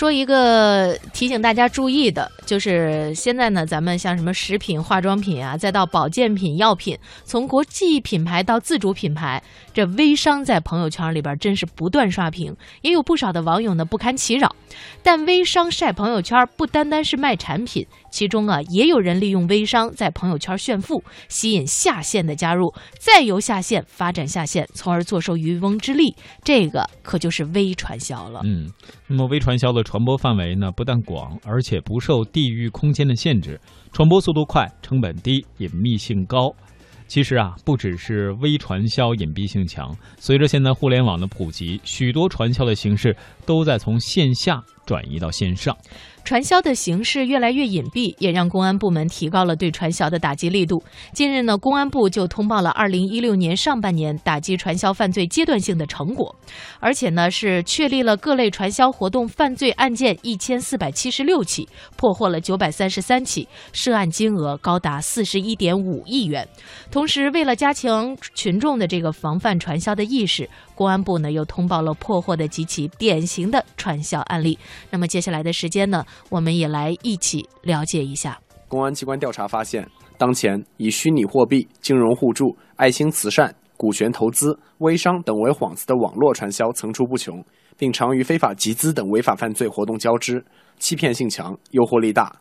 说一个提醒大家注意的，就是现在呢，咱们像什么食品、化妆品啊，再到保健品、药品，从国际品牌到自主品牌，这微商在朋友圈里边真是不断刷屏，也有不少的网友呢不堪其扰。但微商晒朋友圈不单单是卖产品，其中啊也有人利用微商在朋友圈炫富，吸引下线的加入，再由下线发展下线，从而坐收渔翁之利。这个可就是微传销了。嗯，那么微传销的传播范围呢，不但广，而且不受地域空间的限制，传播速度快，成本低，隐秘性高。其实啊，不只是微传销隐蔽性强，随着现在互联网的普及，许多传销的形式都在从线下转移到线上。传销的形式越来越隐蔽，也让公安部门提高了对传销的打击力度。近日呢，公安部就通报了2016年上半年打击传销犯罪阶段性的成果，而且呢是确立了各类传销活动犯罪案件1476起，破获了933起，涉案金额高达41.5亿元。同时，为了加强群众的这个防范传销的意识，公安部呢又通报了破获的几起典型的传销案例。那么接下来的时间呢，我们也来一起了解一下。公安机关调查发现，当前以虚拟货币、金融互助、爱心慈善、股权投资、微商等为幌子的网络传销层出不穷，并常与非法集资等违法犯罪活动交织，欺骗性强，诱惑力大。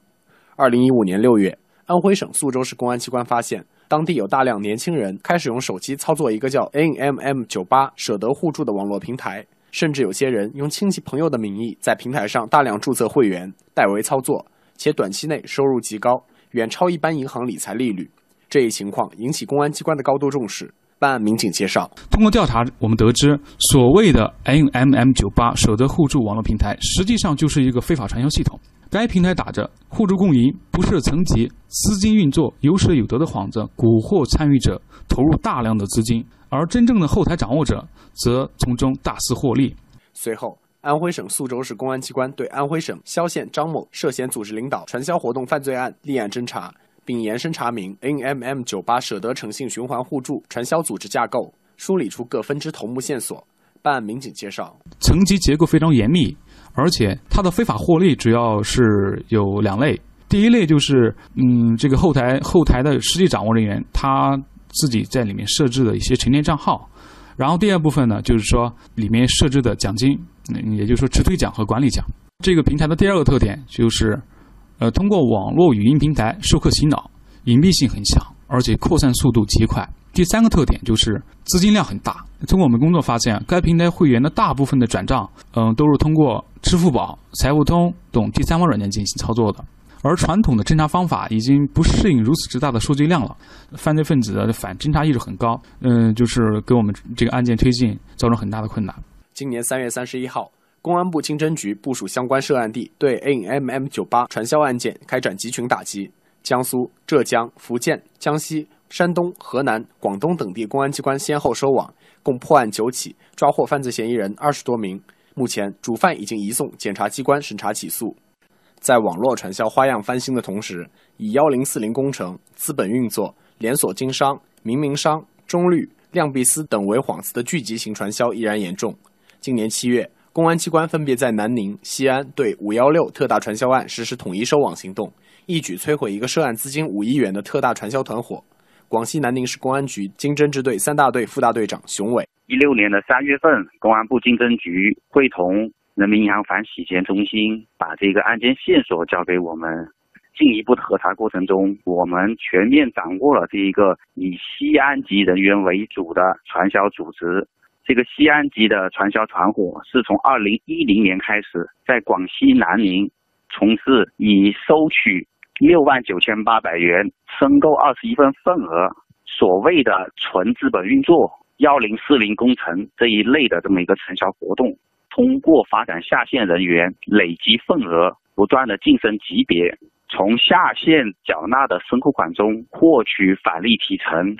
二零一五年六月，安徽省宿州市公安机关发现。当地有大量年轻人开始用手机操作一个叫 NMM 九八舍得互助的网络平台，甚至有些人用亲戚朋友的名义在平台上大量注册会员，代为操作，且短期内收入极高，远超一般银行理财利率。这一情况引起公安机关的高度重视。办案民警介绍，通过调查，我们得知，所谓的 NMM 九八舍得互助网络平台，实际上就是一个非法传销系统。该平台打着互助共赢、不设层级、资金运作有舍有得的幌子，蛊惑参与者投入大量的资金，而真正的后台掌握者则从中大肆获利。随后，安徽省宿州市公安机关对安徽省萧县张某涉嫌组织领导传销活动犯罪案立案侦查，并延伸查明 NMM 酒吧舍得诚信循环互助传销组织架构，梳理出各分支头目线索。办案民警介绍，层级结构非常严密。而且它的非法获利主要是有两类，第一类就是，嗯，这个后台后台的实际掌握人员他自己在里面设置的一些沉淀账号，然后第二部分呢，就是说里面设置的奖金，也就是说直推奖和管理奖。这个平台的第二个特点就是，呃，通过网络语音平台授课洗脑，隐蔽性很强，而且扩散速度极快。第三个特点就是资金量很大。通过我们工作发现，该平台会员的大部分的转账，嗯，都是通过支付宝、财付通等第三方软件进行操作的。而传统的侦查方法已经不适应如此之大的数据量了，犯罪分子的反侦查意识很高，嗯，就是给我们这个案件推进造成很大的困难。今年三月三十一号，公安部经侦局部署相关涉案地，对 NMM 九八传销案件开展集群打击，江苏、浙江、福建、江西。山东、河南、广东等地公安机关先后收网，共破案九起，抓获犯罪嫌疑人二十多名。目前，主犯已经移送检察机关审查起诉。在网络传销花样翻新的同时，以幺零四零工程、资本运作、连锁经商、明明商、中绿、亮碧丝等为幌子的聚集型传销依然严重。今年七月，公安机关分别在南宁、西安对五幺六特大传销案实施统一收网行动，一举摧毁一个涉案资金五亿元的特大传销团伙。广西南宁市公安局经侦支队三大队副大队长熊伟，一六年的三月份，公安部经侦局会同人民银行反洗钱中心，把这个案件线索交给我们，进一步的核查过程中，我们全面掌握了这一个以西安籍人员为主的传销组织。这个西安籍的传销团伙是从二零一零年开始，在广西南宁从事以收取。六万九千八百元申购二十一份份额，所谓的纯资本运作幺零四零工程这一类的这么一个传销活动，通过发展下线人员累积份额，不断的晋升级别，从下线缴纳的申购款中获取返利提成。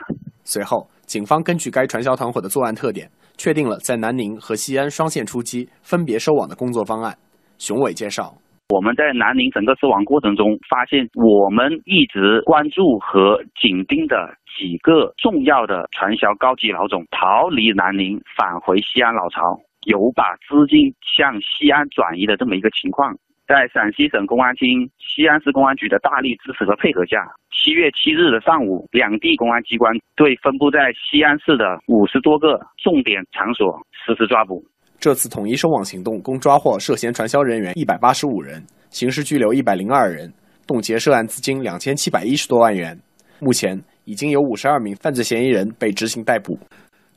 随后，警方根据该传销团伙的作案特点，确定了在南宁和西安双线出击，分别收网的工作方案。熊伟介绍。我们在南宁整个收网过程中，发现我们一直关注和紧盯的几个重要的传销高级老总逃离南宁，返回西安老巢。有把资金向西安转移的这么一个情况。在陕西省公安厅、西安市公安局的大力支持和配合下，七月七日的上午，两地公安机关对分布在西安市的五十多个重点场所实施抓捕。这次统一收网行动共抓获涉嫌传销人员一百八十五人，刑事拘留一百零二人，冻结涉案资金两千七百一十多万元。目前已经有五十二名犯罪嫌疑人被执行逮捕。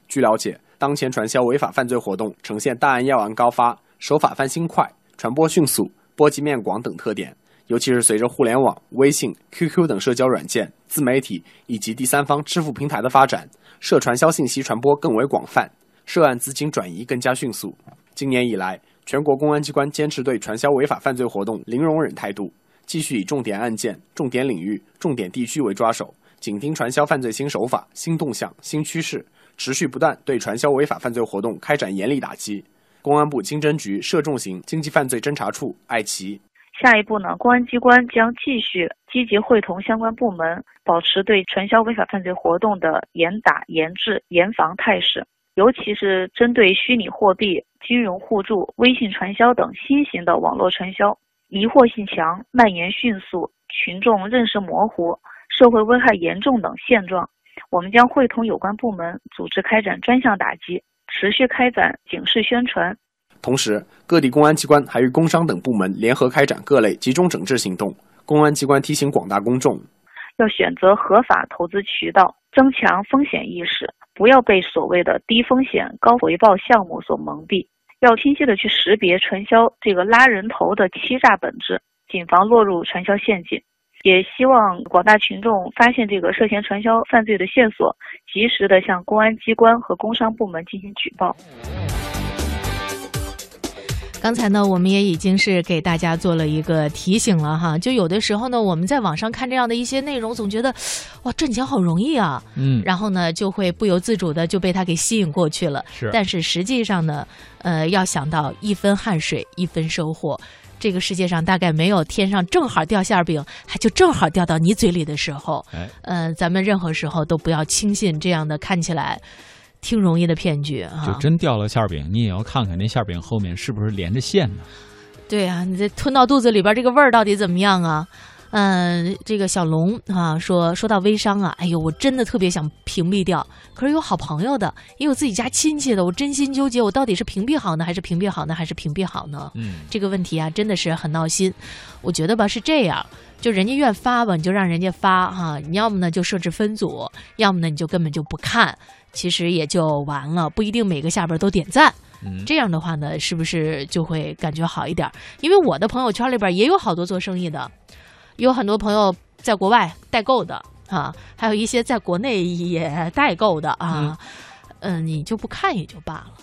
据了解，当前传销违法犯罪活动呈现大案要案高发、手法翻新快、传播迅速。波及面广等特点，尤其是随着互联网、微信、QQ 等社交软件、自媒体以及第三方支付平台的发展，涉传销信息传播更为广泛，涉案资金转移更加迅速。今年以来，全国公安机关坚持对传销违法犯罪活动零容忍态度，继续以重点案件、重点领域、重点地区为抓手，紧盯传销犯罪新手法、新动向、新趋势，持续不断对传销违法犯罪活动开展严厉打击。公安部经侦局涉重型经济犯罪侦查处艾奇，下一步呢？公安机关将继续积极会同相关部门，保持对传销违法犯罪活动的严打、严治、严防态势。尤其是针对虚拟货币、金融互助、微信传销等新型的网络传销，迷惑性强、蔓延迅速、群众认识模糊、社会危害严重等现状，我们将会同有关部门组织开展专项打击。持续开展警示宣传，同时各地公安机关还与工商等部门联合开展各类集中整治行动。公安机关提醒广大公众，要选择合法投资渠道，增强风险意识，不要被所谓的低风险高回报项目所蒙蔽，要清晰的去识别传销这个拉人头的欺诈本质，谨防落入传销陷阱。也希望广大群众发现这个涉嫌传销犯罪的线索，及时的向公安机关和工商部门进行举报。刚才呢，我们也已经是给大家做了一个提醒了哈，就有的时候呢，我们在网上看这样的一些内容，总觉得哇挣钱好容易啊，嗯，然后呢，就会不由自主的就被他给吸引过去了。是，但是实际上呢，呃，要想到一分汗水一分收获。这个世界上大概没有天上正好掉馅饼，还就正好掉到你嘴里的时候。哎，嗯，咱们任何时候都不要轻信这样的看起来挺容易的骗局啊！就真掉了馅饼，你也要看看那馅饼后面是不是连着线呢？对啊，你这吞到肚子里边这个味儿到底怎么样啊？嗯，这个小龙啊说说到微商啊，哎呦，我真的特别想屏蔽掉，可是有好朋友的，也有自己家亲戚的，我真心纠结，我到底是屏蔽好呢，还是屏蔽好呢，还是屏蔽好呢？嗯，这个问题啊，真的是很闹心。我觉得吧，是这样，就人家愿发吧，你就让人家发哈，你要么呢就设置分组，要么呢你就根本就不看，其实也就完了，不一定每个下边都点赞。嗯，这样的话呢，是不是就会感觉好一点？因为我的朋友圈里边也有好多做生意的。有很多朋友在国外代购的啊，还有一些在国内也代购的啊，嗯，你就不看也就罢了。